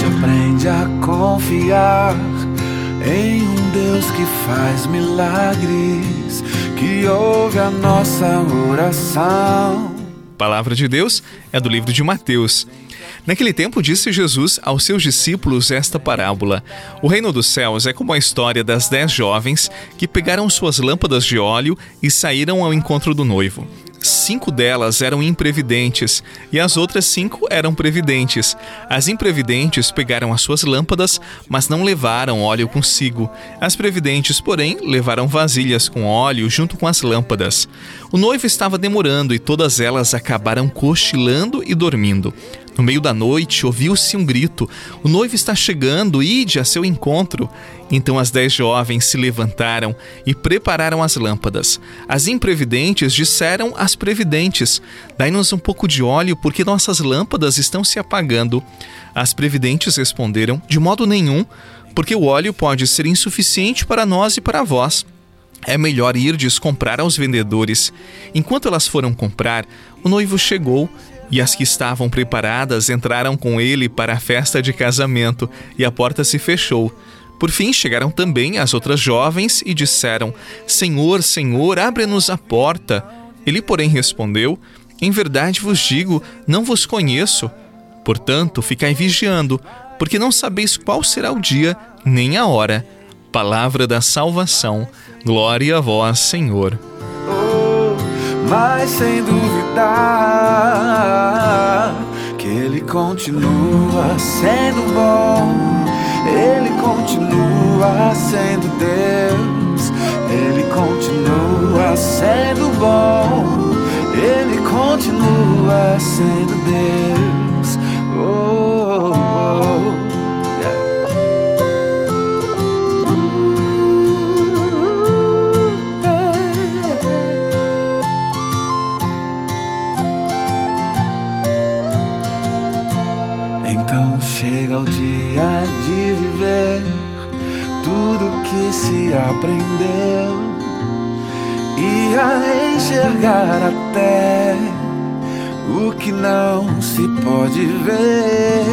Gente aprende a confiar em um Deus que faz milagres, que ouve a nossa oração. palavra de Deus é do livro de Mateus. Naquele tempo disse Jesus aos seus discípulos esta parábola: O reino dos céus é como a história das dez jovens que pegaram suas lâmpadas de óleo e saíram ao encontro do noivo. Cinco delas eram imprevidentes e as outras cinco eram previdentes. As imprevidentes pegaram as suas lâmpadas, mas não levaram óleo consigo. As previdentes, porém, levaram vasilhas com óleo junto com as lâmpadas. O noivo estava demorando e todas elas acabaram cochilando e dormindo. No meio da noite, ouviu-se um grito: O noivo está chegando, ide a seu encontro. Então as dez jovens se levantaram e prepararam as lâmpadas. As imprevidentes disseram às previdentes: Dai-nos um pouco de óleo, porque nossas lâmpadas estão se apagando. As previdentes responderam: De modo nenhum, porque o óleo pode ser insuficiente para nós e para vós. É melhor irdes comprar aos vendedores. Enquanto elas foram comprar, o noivo chegou e as que estavam preparadas entraram com ele para a festa de casamento, e a porta se fechou. Por fim chegaram também as outras jovens e disseram: Senhor, Senhor, abre-nos a porta. Ele, porém, respondeu: Em verdade vos digo, não vos conheço. Portanto, ficai vigiando, porque não sabeis qual será o dia nem a hora. Palavra da salvação. Glória a vós, Senhor mas sem duvidar que Ele continua sendo bom, Ele continua sendo Deus, Ele continua sendo bom, Ele continua sendo Deus. Oh. Chega o dia de viver tudo que se aprendeu e a enxergar até o que não se pode ver.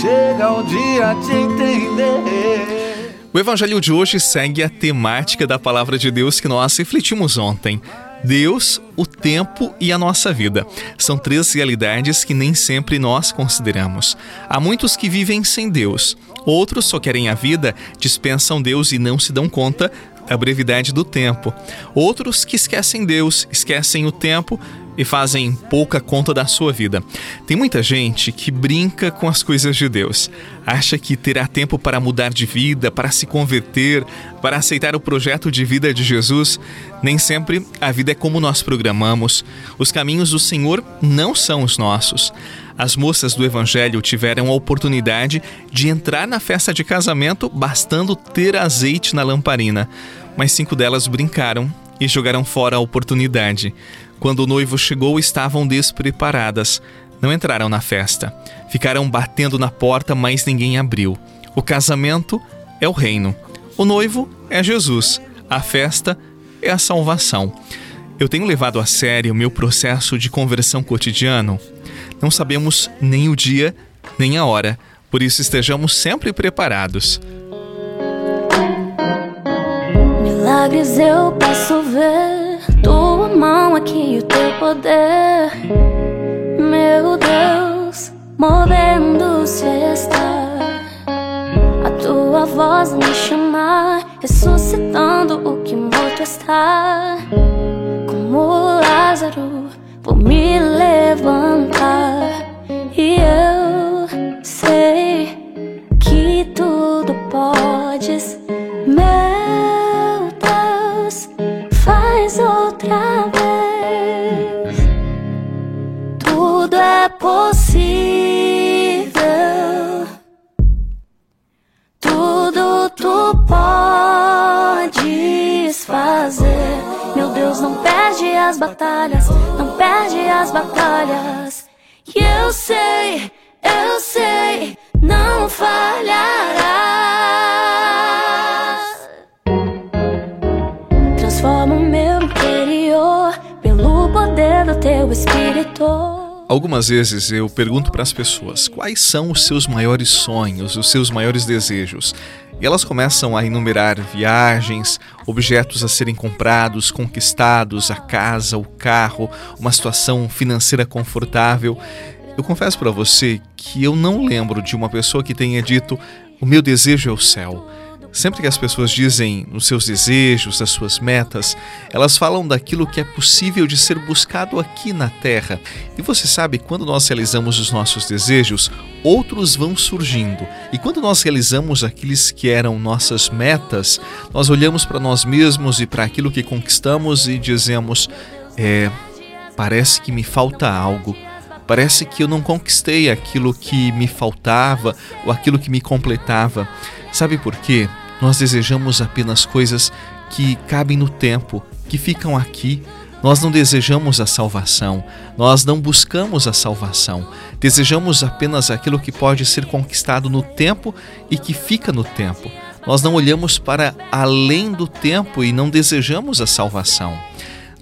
Chega o dia de entender. O evangelho de hoje segue a temática da palavra de Deus que nós refletimos ontem. Deus, o tempo e a nossa vida. São três realidades que nem sempre nós consideramos. Há muitos que vivem sem Deus. Outros só querem a vida, dispensam Deus e não se dão conta da brevidade do tempo. Outros que esquecem Deus, esquecem o tempo e fazem pouca conta da sua vida. Tem muita gente que brinca com as coisas de Deus. Acha que terá tempo para mudar de vida, para se converter, para aceitar o projeto de vida de Jesus. Nem sempre a vida é como nós programamos. Os caminhos do Senhor não são os nossos. As moças do Evangelho tiveram a oportunidade de entrar na festa de casamento bastando ter azeite na lamparina, mas cinco delas brincaram e jogaram fora a oportunidade. Quando o noivo chegou, estavam despreparadas. Não entraram na festa. Ficaram batendo na porta, mas ninguém abriu. O casamento é o reino. O noivo é Jesus. A festa é a salvação. Eu tenho levado a sério o meu processo de conversão cotidiano. Não sabemos nem o dia, nem a hora. Por isso estejamos sempre preparados. Milagres eu posso ver, aqui o teu poder. Meu Deus, movendo-se está. A tua voz me chamar, ressuscitando o que morto está. Como Lázaro, vou me levantar e eu as batalhas, não perde as batalhas. E eu sei, eu sei, não falhará. Transforma o meu interior pelo poder do teu espírito. Algumas vezes eu pergunto para as pessoas quais são os seus maiores sonhos, os seus maiores desejos. E elas começam a enumerar viagens, objetos a serem comprados, conquistados, a casa, o carro, uma situação financeira confortável. Eu confesso para você que eu não lembro de uma pessoa que tenha dito: o meu desejo é o céu. Sempre que as pessoas dizem os seus desejos, as suas metas, elas falam daquilo que é possível de ser buscado aqui na Terra. E você sabe, quando nós realizamos os nossos desejos, outros vão surgindo. E quando nós realizamos aqueles que eram nossas metas, nós olhamos para nós mesmos e para aquilo que conquistamos e dizemos: é, parece que me falta algo. Parece que eu não conquistei aquilo que me faltava ou aquilo que me completava. Sabe por quê? Nós desejamos apenas coisas que cabem no tempo, que ficam aqui. Nós não desejamos a salvação, nós não buscamos a salvação. Desejamos apenas aquilo que pode ser conquistado no tempo e que fica no tempo. Nós não olhamos para além do tempo e não desejamos a salvação.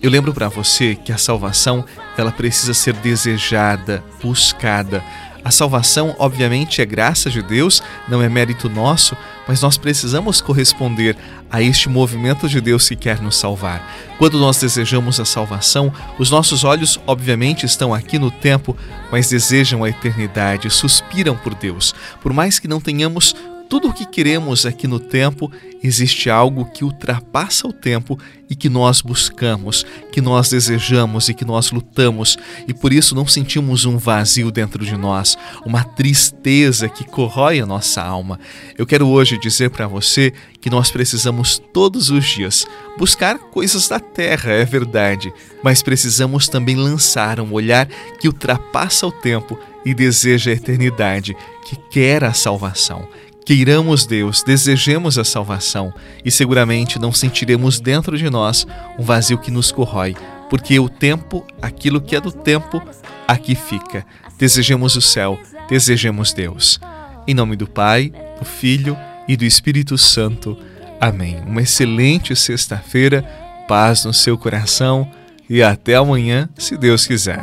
Eu lembro para você que a salvação, ela precisa ser desejada, buscada. A salvação, obviamente, é graça de Deus, não é mérito nosso, mas nós precisamos corresponder a este movimento de Deus que quer nos salvar. Quando nós desejamos a salvação, os nossos olhos, obviamente, estão aqui no tempo, mas desejam a eternidade, suspiram por Deus. Por mais que não tenhamos tudo o que queremos aqui no tempo, existe algo que ultrapassa o tempo e que nós buscamos, que nós desejamos e que nós lutamos, e por isso não sentimos um vazio dentro de nós, uma tristeza que corrói a nossa alma. Eu quero hoje dizer para você que nós precisamos todos os dias buscar coisas da terra, é verdade, mas precisamos também lançar um olhar que ultrapassa o tempo e deseja a eternidade, que quer a salvação Queiramos Deus, desejemos a salvação e seguramente não sentiremos dentro de nós um vazio que nos corrói, porque o tempo, aquilo que é do tempo, aqui fica. Desejemos o céu, desejemos Deus. Em nome do Pai, do Filho e do Espírito Santo. Amém. Uma excelente sexta-feira, paz no seu coração e até amanhã, se Deus quiser.